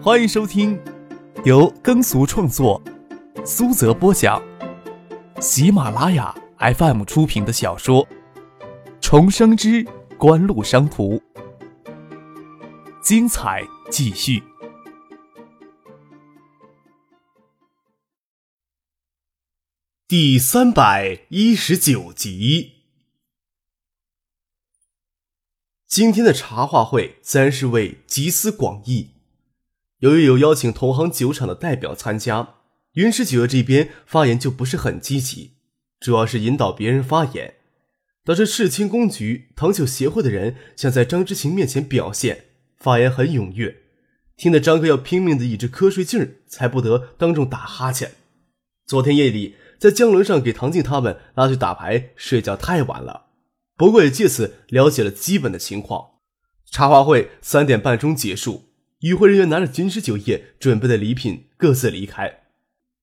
欢迎收听由耕俗创作、苏泽播讲、喜马拉雅 FM 出品的小说《重生之官路商途》，精彩继续，第三百一十九集。今天的茶话会自然是为集思广益。由于有邀请同行酒厂的代表参加，云石酒业这边发言就不是很积极，主要是引导别人发言。导致世清公局糖酒协会的人想在张之晴面前表现，发言很踊跃，听得张哥要拼命的抑制瞌睡劲儿，才不得当众打哈欠。昨天夜里在江轮上给唐静他们拉去打牌，睡觉太晚了。不过也借此了解了基本的情况。茶话会三点半钟结束，与会人员拿着军师酒业准备的礼品各自离开，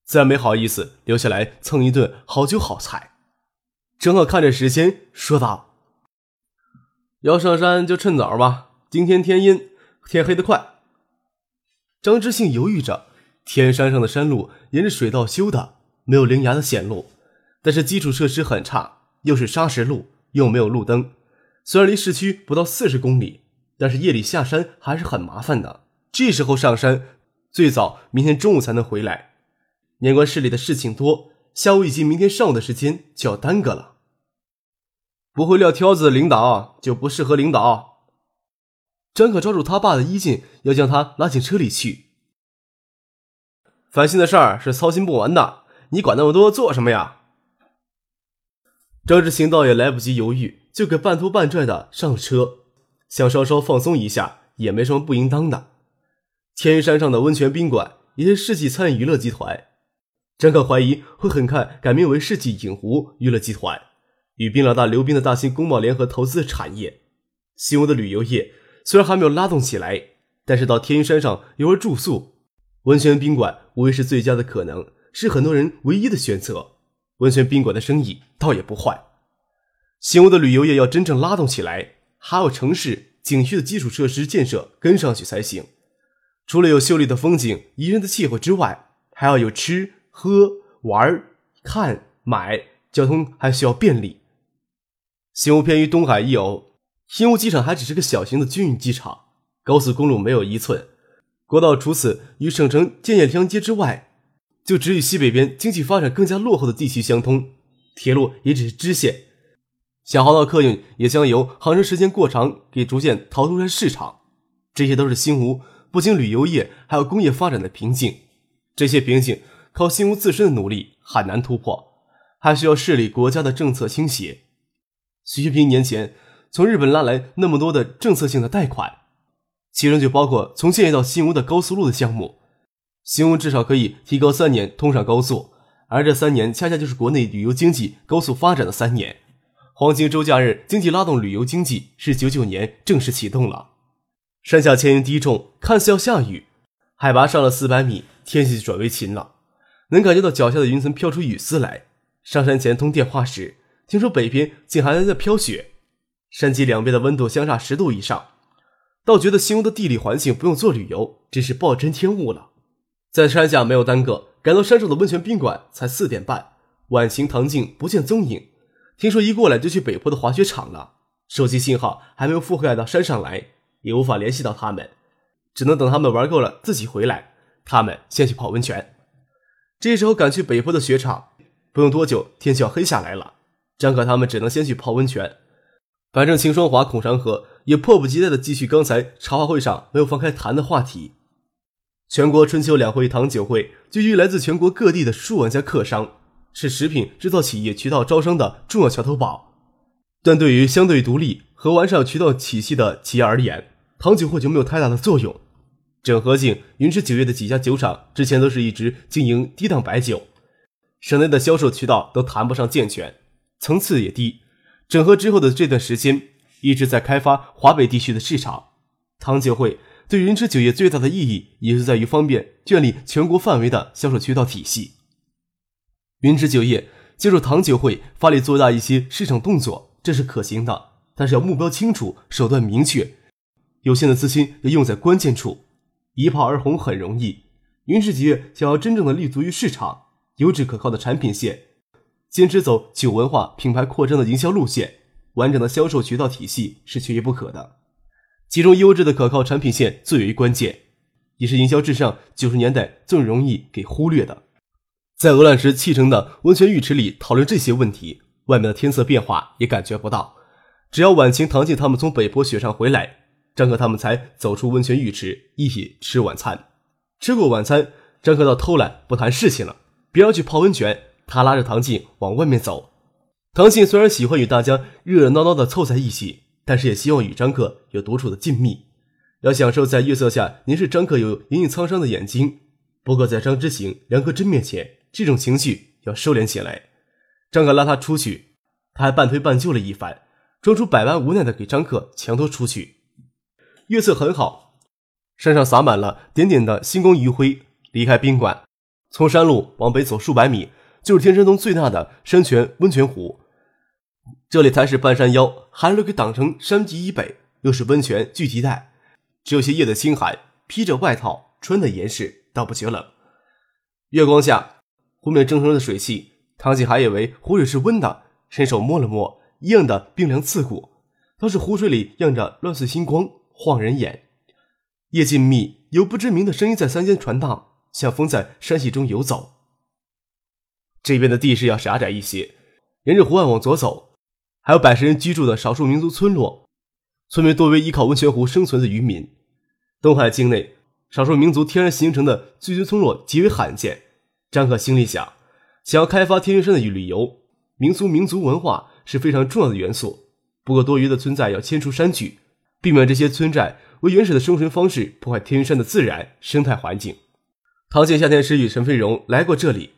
自然没好意思留下来蹭一顿好酒好菜。正好看着时间说道：“要上山就趁早吧，今天天阴，天黑得快。”张之信犹豫着，天山上的山路沿着水道修的，没有灵崖的险路，但是基础设施很差，又是砂石路。又没有路灯，虽然离市区不到四十公里，但是夜里下山还是很麻烦的。这时候上山，最早明天中午才能回来。年关市里的事情多，下午以及明天上午的时间就要耽搁了。不会撂挑子的领导就不适合领导。张可抓住他爸的衣襟，要将他拉进车里去。烦心的事儿是操心不完的，你管那么多做什么呀？张志行倒也来不及犹豫，就给半拖半拽的上了车，想稍稍放松一下，也没什么不应当的。天山上的温泉宾馆也是世纪餐饮娱乐集团，张可怀疑会很快改名为世纪影湖娱乐集团，与冰老大刘斌的大兴工贸联合投资的产业。新屋的旅游业虽然还没有拉动起来，但是到天云山上游玩住宿，温泉宾馆无疑是最佳的可能，是很多人唯一的选择。温泉宾馆的生意倒也不坏，新屋的旅游业要真正拉动起来，还有城市景区的基础设施建设跟上去才行。除了有秀丽的风景、宜人的气候之外，还要有吃喝玩、看买，交通还需要便利。新屋偏于东海一隅，新屋机场还只是个小型的军用机场，高速公路没有一寸，国道除此与省城建业相接之外。就只与西北边经济发展更加落后的地区相通，铁路也只是支线，小航道客运也将由航程时间过长给逐渐淘汰出市场。这些都是新湖不仅旅游业还有工业发展的瓶颈，这些瓶颈靠新吴自身的努力很难突破，还需要市里国家的政策倾斜。徐学平年前从日本拉来那么多的政策性的贷款，其中就包括从建业到新吴的高速路的项目。新屋至少可以提高三年通上高速，而这三年恰恰就是国内旅游经济高速发展的三年。黄金周假日经济拉动旅游经济是九九年正式启动了。山下千云低重，看似要下雨，海拔上了四百米，天气就转为晴朗，能感觉到脚下的云层飘出雨丝来。上山前通电话时，听说北边竟还在飘雪，山脊两边的温度相差十度以上，倒觉得新屋的地理环境不用做旅游，真是暴殄天物了。在山下没有耽搁，赶到山上的温泉宾馆才四点半。晚晴、唐静不见踪影，听说一过来就去北坡的滑雪场了。手机信号还没有覆盖到山上来，也无法联系到他们，只能等他们玩够了自己回来。他们先去泡温泉。这时候赶去北坡的雪场，不用多久天就要黑下来了。张可他们只能先去泡温泉。反正秦双华、孔长河也迫不及待地继续刚才茶话会上没有放开谈的话题。全国春秋两会糖酒会聚集来自全国各地的数万家客商，是食品制造企业渠道招商的重要桥头堡。但对于相对独立和完善渠道体系的企业而言，糖酒会就没有太大的作用。整合性云池酒业的几家酒厂之前都是一直经营低档白酒，省内的销售渠道都谈不上健全，层次也低。整合之后的这段时间，一直在开发华北地区的市场。糖酒会。对云池酒业最大的意义，也是在于方便建立全国范围的销售渠道体系。云池酒业借助糖酒会发力做大一些市场动作，这是可行的，但是要目标清楚，手段明确，有限的资金要用在关键处。一炮而红很容易。云氏几月想要真正的立足于市场，优质可靠的产品线，坚持走酒文化品牌扩张的营销路线，完整的销售渠道体系是缺一不可的。其中优质的可靠产品线最为关键，也是营销至上九十年代最容易给忽略的。在鹅卵石砌成的温泉浴池里讨论这些问题，外面的天色变化也感觉不到。只要晚晴、唐静他们从北坡雪上回来，张克他们才走出温泉浴池，一起吃晚餐。吃过晚餐，张克倒偷懒不谈事情了，别要去泡温泉。他拉着唐静往外面走。唐静虽然喜欢与大家热热闹闹的凑在一起，但是也希望与张克有独处的静谧，要享受在月色下凝视张克有隐隐沧桑的眼睛。不过在张之行、梁克真面前，这种情绪要收敛起来。张克拉他出去，他还半推半就了一番。装出百般无奈的给张克强拖出去。月色很好，山上洒满了点点的星光余晖。离开宾馆，从山路往北走数百米，就是天山东最大的山泉温泉湖。这里才是半山腰，寒流给挡成山脊以北，又是温泉聚集带，只有些夜的清寒，披着外套穿的严实，倒不觉冷。月光下，湖面蒸腾的水汽，唐姐还以为湖水是温的，伸手摸了摸。一样的冰凉刺骨，倒是湖水里漾着乱碎星光，晃人眼。夜静谧，有不知名的声音在山间传荡，像风在山隙中游走。这边的地势要狭窄一些，沿着湖岸往左走，还有百十人居住的少数民族村落，村民多为依靠温泉湖生存的渔民。东海境内少数民族天然形成的聚居村落极为罕见。张可心里想，想要开发天云山的旅游，民俗民族文化。是非常重要的元素。不过，多余的村寨要迁出山去，避免这些村寨为原始的生存方式破坏天山的自然生态环境。唐建夏天时与陈飞荣来过这里，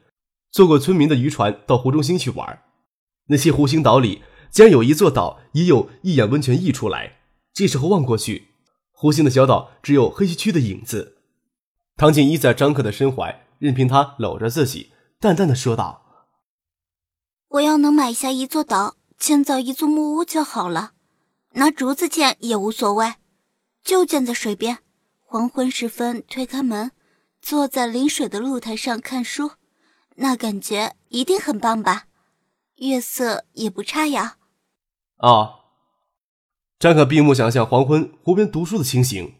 坐过村民的渔船到湖中心去玩。那些湖心岛里竟然有一座岛，已有一眼温泉溢出来。这时候望过去，湖心的小岛只有黑黢黢的影子。唐建依在张克的身怀，任凭他搂着自己，淡淡的说道。我要能买下一座岛，建造一座木屋就好了，拿竹子建也无所谓，就建在水边。黄昏时分，推开门，坐在临水的露台上看书，那感觉一定很棒吧？月色也不差呀。啊！张可闭目想象黄昏湖边读书的情形。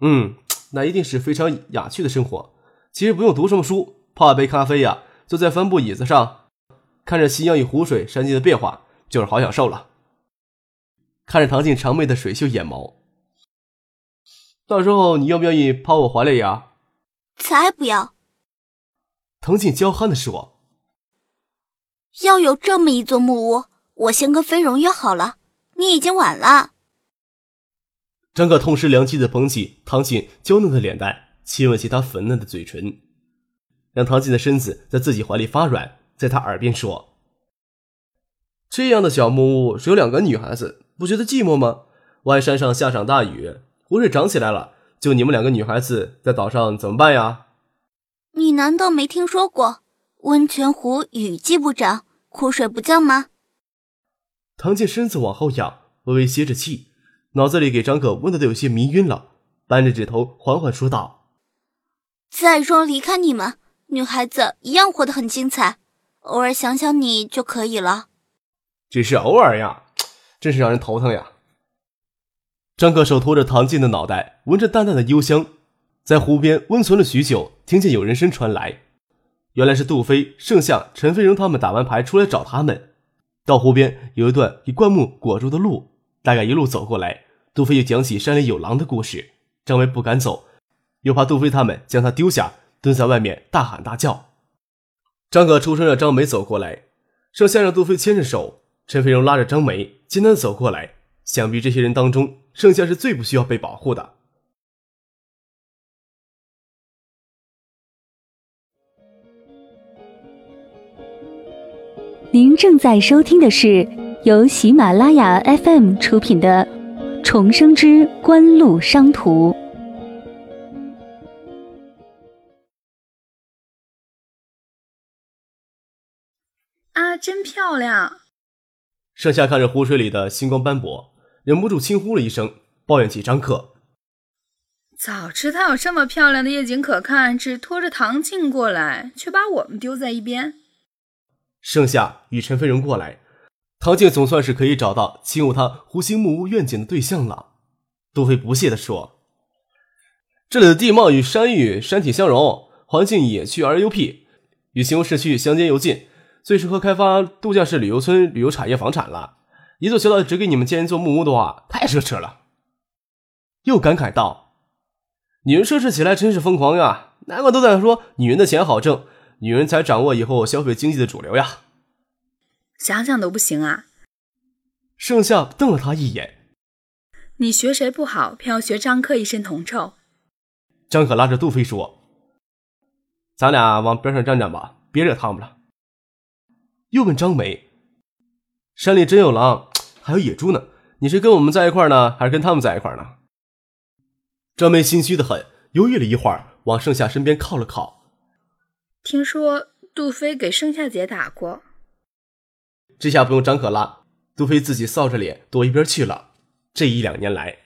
嗯，那一定是非常雅趣的生活。其实不用读什么书，泡一杯咖啡呀，坐在帆布椅子上。看着夕阳与湖水山间的变化，就是好享受了。看着唐静长妹的水秀眼眸，到时候你愿不愿意趴我怀里呀？才不要！唐静娇憨的说：“要有这么一座木屋，我先跟飞荣约好了。你已经晚了。”张可痛失良机的捧起唐静娇嫩的脸蛋，亲吻起她粉嫩的嘴唇，让唐静的身子在自己怀里发软。在他耳边说：“这样的小木屋只有两个女孩子，不觉得寂寞吗？外山上下场大雨，湖水涨起来了，就你们两个女孩子在岛上怎么办呀？”你难道没听说过温泉湖雨季不涨，枯水不降吗？唐健身子往后仰，微微歇着气，脑子里给张可问的都有些迷晕了，扳着指头缓缓说道：“再说离开你们，女孩子一样活得很精彩。”偶尔想想你就可以了，只是偶尔呀，真是让人头疼呀。张克手托着唐静的脑袋，闻着淡淡的幽香，在湖边温存了许久，听见有人声传来，原来是杜飞、盛夏、陈飞荣他们打完牌出来找他们。到湖边有一段以灌木裹住的路，大概一路走过来，杜飞又讲起山里有狼的故事。张威不敢走，又怕杜飞他们将他丢下，蹲在外面大喊大叫。张可出声让张梅走过来，盛夏让杜飞牵着手，陈飞荣拉着张梅艰难走过来。想必这些人当中，盛夏是最不需要被保护的。您正在收听的是由喜马拉雅 FM 出品的《重生之官路商途》。啊，真漂亮！盛夏看着湖水里的星光斑驳，忍不住轻呼了一声，抱怨起张克：“早知道有这么漂亮的夜景可看，只拖着唐静过来，却把我们丢在一边。盛夏与陈飞荣过来，唐静总算是可以找到侵入他湖心木屋愿景的对象了。杜飞不屑地说：“这里的地貌与山域山体相融，环境野趣而幽僻，与形容市区相间又近，最适合开发度假式旅游村、旅游产业房产了。一座小岛只给你们建一座木屋的话，太奢侈了。”又感慨道。女人奢侈起来真是疯狂呀！难怪都在说女人的钱好挣，女人才掌握以后消费经济的主流呀。想想都不行啊！盛夏瞪了他一眼：“你学谁不好，偏要学张克一身铜臭。”张可拉着杜飞说：“咱俩往边上站站吧，别惹他们了。”又问张梅：“山里真有狼，还有野猪呢，你是跟我们在一块呢，还是跟他们在一块呢？”张梅心虚的很，犹豫了一会儿，往盛夏身边靠了靠。听说杜飞给盛夏姐打过，这下不用张可拉，杜飞自己臊着脸躲一边去了。这一两年来，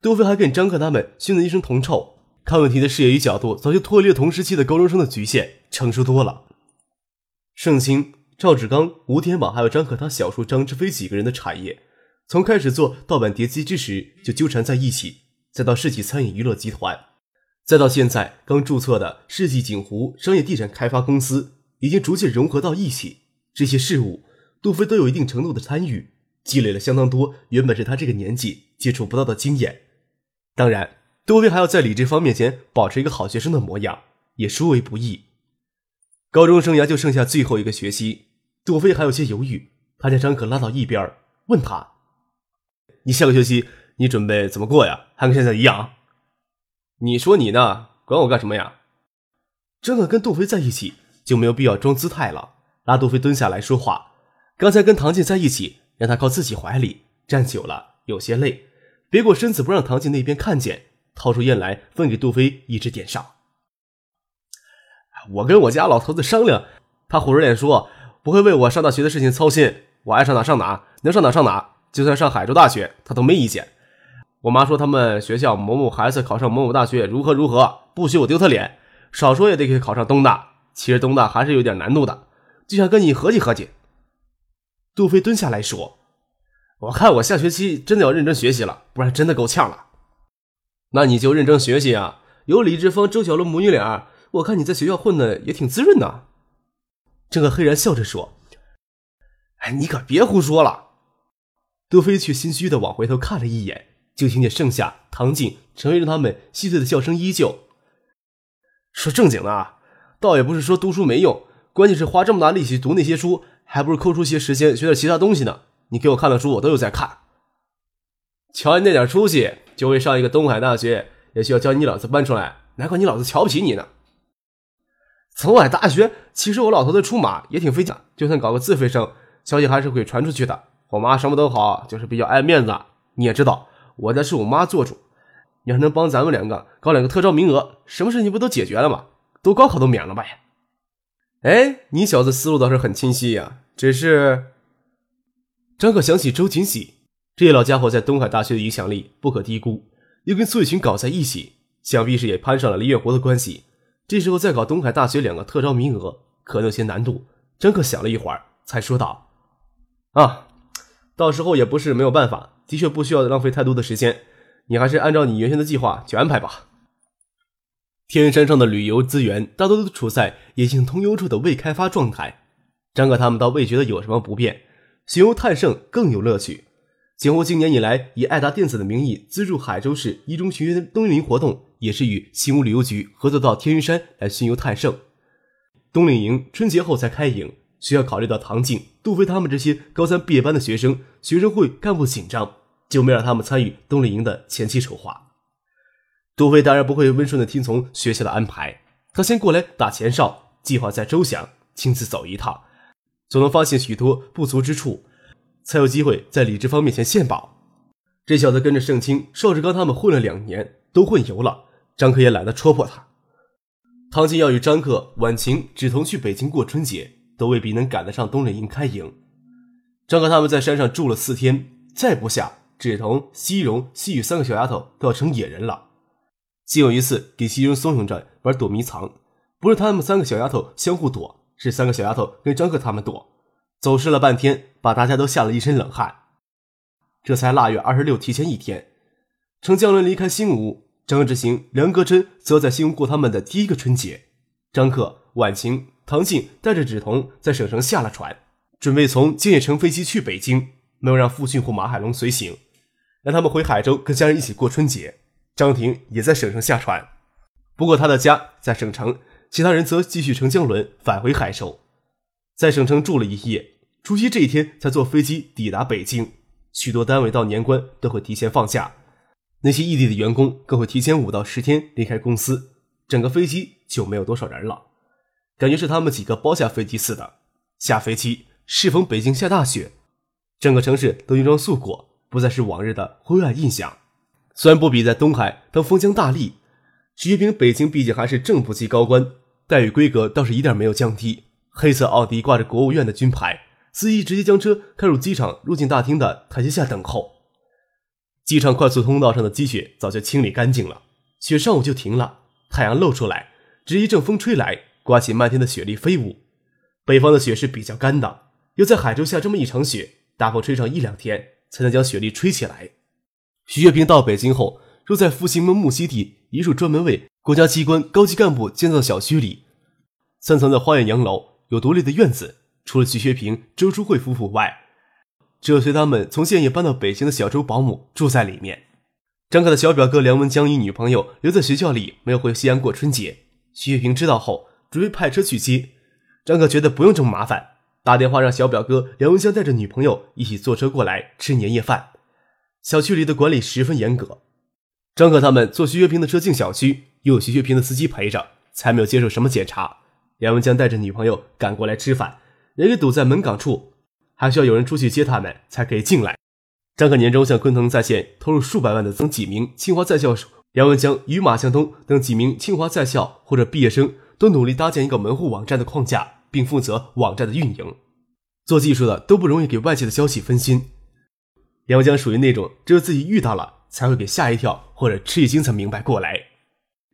杜飞还跟张可他们熏得一身铜臭，看问题的视野与角度早就脱离了同时期的高中生的局限，成熟多了。盛清、赵志刚、吴天宝还有张可他小叔张志飞几个人的产业，从开始做盗版碟机之时就纠缠在一起。再到世纪餐饮娱乐集团，再到现在刚注册的世纪锦湖商业地产开发公司，已经逐渐融合到一起。这些事物，杜飞都有一定程度的参与，积累了相当多原本是他这个年纪接触不到的经验。当然，杜飞还要在李志方面前保持一个好学生的模样，也殊为不易。高中生涯就剩下最后一个学期，杜飞还有些犹豫。他将张可拉到一边，问他：“你下个学期？”你准备怎么过呀？还跟现在一样？你说你呢？管我干什么呀？张可跟杜飞在一起就没有必要装姿态了，拉杜飞蹲下来说话。刚才跟唐静在一起，让他靠自己怀里站久了有些累，别过身子不让唐静那边看见，掏出烟来分给杜飞一支点上。我跟我家老头子商量，他虎着脸说不会为我上大学的事情操心，我爱上哪上哪，能上哪上哪，就算上海州大学他都没意见。我妈说他们学校某某孩子考上某某大学如何如何，不许我丢他脸，少说也得给考上东大。其实东大还是有点难度的，就想跟你合计合计。杜飞蹲下来说：“我看我下学期真的要认真学习了，不然真的够呛了。”那你就认真学习啊！有李志峰、周小龙母女俩，我看你在学校混的也挺滋润的。郑可黑然笑着说：“哎，你可别胡说了。”杜飞却心虚的往回头看了一眼。就听见盛夏、唐静、陈飞荣他们细碎的笑声依旧。说正经的啊，倒也不是说读书没用，关键是花这么大力气读那些书，还不如抠出些时间学点其他东西呢。你给我看的书，我都有在看。瞧你那点出息，就为上一个东海大学，也需要将你老子搬出来，难怪你老子瞧不起你呢。东海大学，其实我老头子出马也挺费劲，就算搞个自费生，消息还是会传出去的。我妈什么都好，就是比较爱面子，你也知道。我家是我妈做主，要是能帮咱们两个搞两个特招名额，什么事情不都解决了吗？都高考都免了吧？哎，你小子思路倒是很清晰呀。只是，张可想起周锦喜这老家伙在东海大学的影响力不可低估，又跟苏雨晴搞在一起，想必是也攀上了李月国的关系。这时候再搞东海大学两个特招名额，可能有些难度。张可想了一会儿，才说道：“啊，到时候也不是没有办法。”的确不需要浪费太多的时间，你还是按照你原先的计划去安排吧。天山上的旅游资源大多都处在野性通幽处的未开发状态，张克他们倒未觉得有什么不便，寻游探胜更有乐趣。景湖今年以来以爱达电子的名义资助海州市一中学员冬令营活动，也是与新屋旅游局合作到天云山来巡游探胜。冬令营春节后才开营。需要考虑到唐静、杜飞他们这些高三毕业班的学生，学生会干部紧张，就没让他们参与冬令营的前期筹划。杜飞当然不会温顺的听从学校的安排，他先过来打前哨，计划再周详，亲自走一趟，总能发现许多不足之处，才有机会在李志芳面前献宝。这小子跟着盛清、邵志刚他们混了两年，都混油了，张克也懒得戳破他。唐静要与张克、婉晴、芷彤去北京过春节。都未必能赶得上冬令营开营。张克他们在山上住了四天，再不下，芷彤、西荣、西雨三个小丫头都要成野人了。竟有一次给西荣怂恿着玩躲迷藏，不是他们三个小丫头相互躲，是三个小丫头跟张克他们躲，走失了半天，把大家都吓了一身冷汗。这才腊月二十六提前一天，乘江轮离开新吴，张志行、梁格真则在新吴过他们的第一个春节。张克、婉晴、唐静带着芷彤在省城下了船，准备从建业乘飞机去北京，没有让傅训和马海龙随行，让他们回海州跟家人一起过春节。张婷也在省城下船，不过他的家在省城，其他人则继续乘江轮返回海州，在省城住了一夜，除夕这一天才坐飞机抵达北京。许多单位到年关都会提前放假，那些异地的员工更会提前五到十天离开公司，整个飞机就没有多少人了，感觉是他们几个包下飞机似的。下飞机适逢北京下大雪，整个城市都银装素裹，不再是往日的灰暗印象。虽然不比在东海当封疆大吏，徐一平北京毕竟还是正部级高官，待遇规格倒是一点没有降低。黑色奥迪挂着国务院的军牌。司机直接将车开入机场入境大厅的台阶下等候。机场快速通道上的积雪早就清理干净了，雪上午就停了，太阳露出来，只一阵风吹来，刮起漫天的雪粒飞舞。北方的雪是比较干的，又在海州下这么一场雪，大风吹上一两天才能将雪粒吹起来。徐月平到北京后，住在复兴门木樨地一处专门为国家机关高级干部建造的小区里，三层的花园洋楼，有独立的院子。除了徐学平、周淑慧夫妇外，只有随他们从县里搬到北京的小周保姆住在里面。张克的小表哥梁文江与女朋友留在学校里，没有回西安过春节。徐月平知道后，准备派车去接。张克觉得不用这么麻烦，打电话让小表哥梁文江带着女朋友一起坐车过来吃年夜饭。小区里的管理十分严格，张克他们坐徐月平的车进小区，又有徐月平的司机陪着，才没有接受什么检查。梁文江带着女朋友赶过来吃饭。人给堵在门岗处，还需要有人出去接他们才可以进来。张克年终向昆腾在线投入数百万的曾几名清华在校，梁文江与马向东等几名清华在校或者毕业生都努力搭建一个门户网站的框架，并负责网站的运营。做技术的都不容易给外界的消息分心。梁文江属于那种只有自己遇到了才会给吓一跳或者吃一惊才明白过来。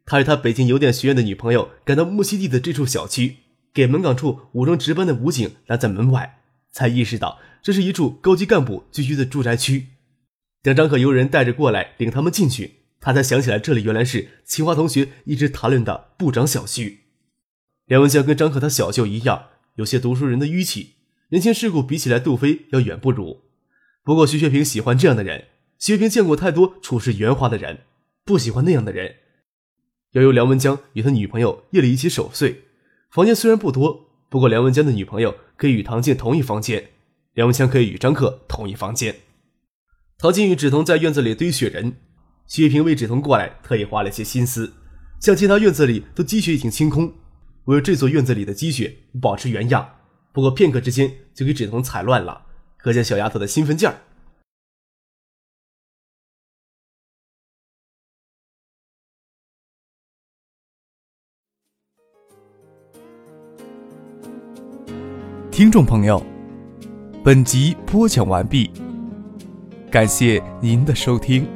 他与他北京邮电学院的女朋友赶到木樨地的这处小区。给门岗处武装值班的武警拦在门外，才意识到这是一处高级干部聚居的住宅区。等张可由人带着过来领他们进去，他才想起来这里原来是清华同学一直谈论的部长小区。梁文江跟张可他小舅一样，有些读书人的淤气，人情世故比起来杜飞要远不如。不过徐学平喜欢这样的人，徐学平见过太多处事圆滑的人，不喜欢那样的人。要由梁文江与他女朋友夜里一起守岁。房间虽然不多，不过梁文江的女朋友可以与唐静同一房间，梁文强可以与张克同一房间。唐静与芷彤在院子里堆雪人，徐平为芷彤过来特意花了些心思，像其他院子里都积雪已经清空，唯有这座院子里的积雪保持原样。不过片刻之间就给芷彤踩乱了，可见小丫头的兴奋劲儿。听众朋友，本集播讲完毕，感谢您的收听。